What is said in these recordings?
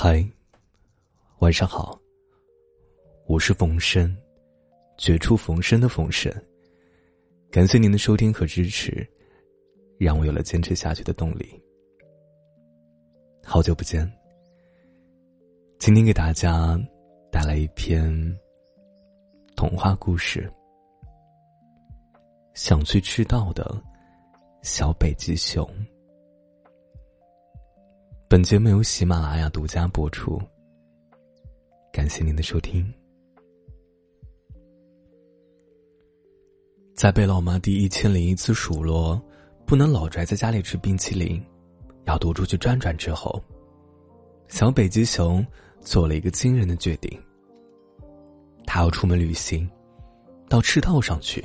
嗨，晚上好。我是冯生，绝处逢生的冯生。感谢您的收听和支持，让我有了坚持下去的动力。好久不见，今天给大家带来一篇童话故事。想去赤道的小北极熊。本节目由喜马拉雅独家播出，感谢您的收听。在被老妈第一千零一次数落不能老宅在家里吃冰淇淋，要多出去转转之后，小北极熊做了一个惊人的决定：他要出门旅行，到赤道上去。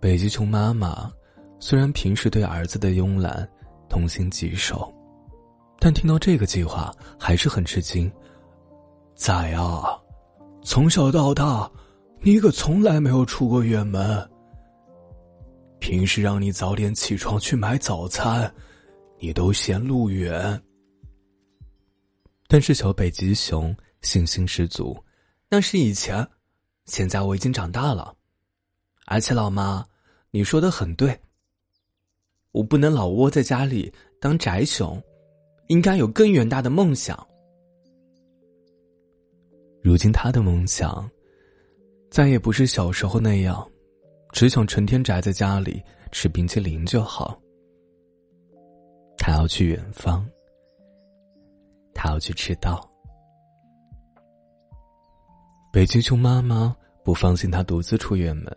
北极熊妈妈虽然平时对儿子的慵懒。痛心疾首，但听到这个计划还是很吃惊。崽啊，从小到大，你可从来没有出过远门。平时让你早点起床去买早餐，你都嫌路远。但是小北极熊信心十足，那是以前，现在我已经长大了，而且老妈，你说的很对。我不能老窝在家里当宅熊，应该有更远大的梦想。如今他的梦想，再也不是小时候那样，只想成天宅在家里吃冰淇淋就好。他要去远方，他要去赤道。北极熊妈妈不放心他独自出远门，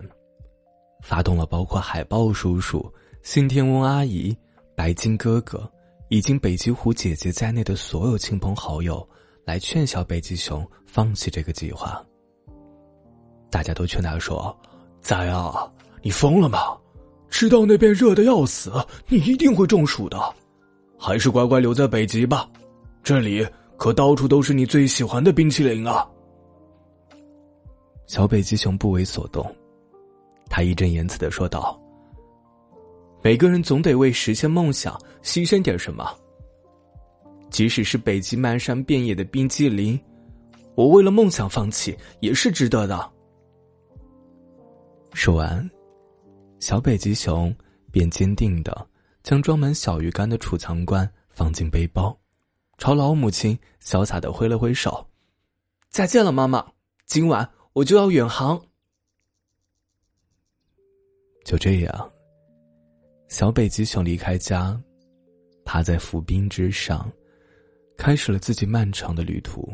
发动了包括海豹叔叔。信天翁阿姨、白金哥哥以及北极狐姐姐在内的所有亲朋好友，来劝小北极熊放弃这个计划。大家都劝他说：“崽啊，你疯了吗？知道那边热的要死，你一定会中暑的，还是乖乖留在北极吧，这里可到处都是你最喜欢的冰淇淋啊！”小北极熊不为所动，他义正言辞的说道。每个人总得为实现梦想牺牲点什么。即使是北极漫山遍野的冰激凌，我为了梦想放弃也是值得的。说完，小北极熊便坚定的将装满小鱼干的储藏罐放进背包，朝老母亲潇洒的挥了挥手：“再见了，妈妈，今晚我就要远航。”就这样。小北极熊离开家，趴在浮冰之上，开始了自己漫长的旅途。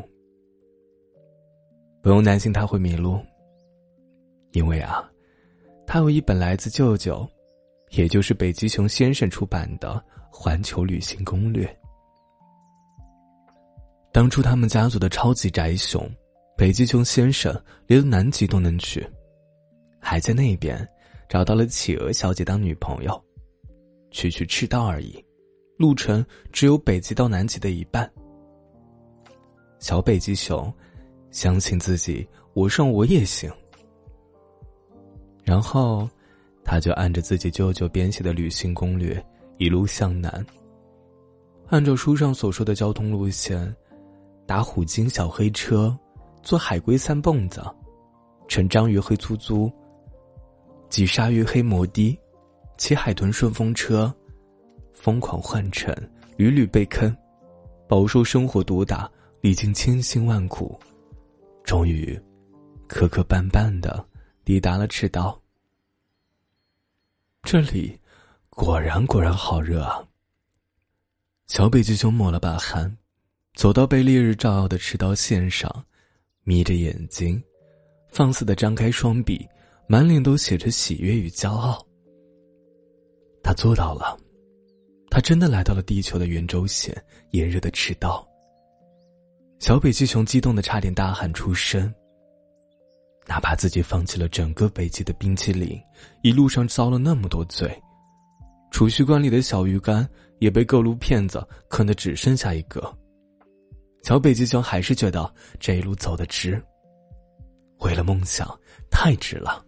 不用担心他会迷路，因为啊，他有一本来自舅舅，也就是北极熊先生出版的《环球旅行攻略》。当初他们家族的超级宅熊，北极熊先生连南极都能去，还在那边找到了企鹅小姐当女朋友。区区赤道而已，路程只有北极到南极的一半。小北极熊相信自己，我上我也行。然后，他就按着自己舅舅编写的旅行攻略，一路向南。按照书上所说的交通路线，打虎鲸小黑车，坐海龟三蹦子，乘章鱼黑出租，挤鲨鱼黑摩的。骑海豚顺风车，疯狂换乘，屡屡被坑，饱受生活毒打，历经千辛万苦，终于磕磕绊绊的抵达了赤道。这里果然果然好热啊！小北极熊抹了把汗，走到被烈日照耀的赤道线上，眯着眼睛，放肆的张开双臂，满脸都写着喜悦与骄傲。他做到了，他真的来到了地球的圆周线，炎热的赤道。小北极熊激动的差点大喊出声。哪怕自己放弃了整个北极的冰淇淋，一路上遭了那么多罪，储蓄罐里的小鱼干也被各路骗子坑的只剩下一个。小北极熊还是觉得这一路走的值，为了梦想，太值了。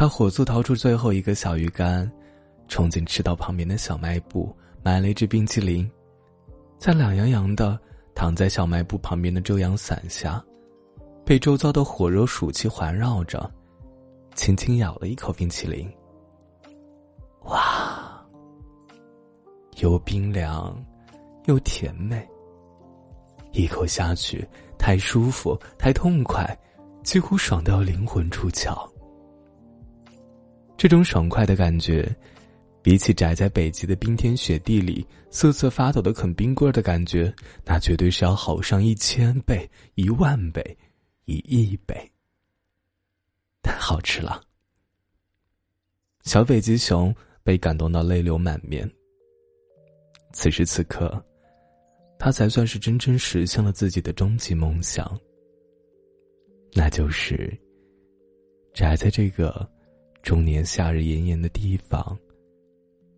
他火速掏出最后一个小鱼干，冲进赤道旁边的小卖部买了一只冰淇淋，在懒洋洋的躺在小卖部旁边的遮阳伞下，被周遭的火热暑气环绕着，轻轻咬了一口冰淇淋。哇，又冰凉，又甜美。一口下去，太舒服，太痛快，几乎爽到灵魂出窍。这种爽快的感觉，比起宅在北极的冰天雪地里瑟瑟发抖的啃冰棍的感觉，那绝对是要好上一千倍、一万倍、一亿倍。太好吃了！小北极熊被感动到泪流满面。此时此刻。他才算是真正实现了自己的终极梦想，那就是宅在这个中年夏日炎炎的地方，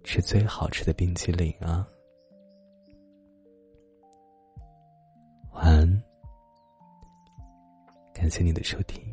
吃最好吃的冰淇淋啊！晚安，感谢你的收听。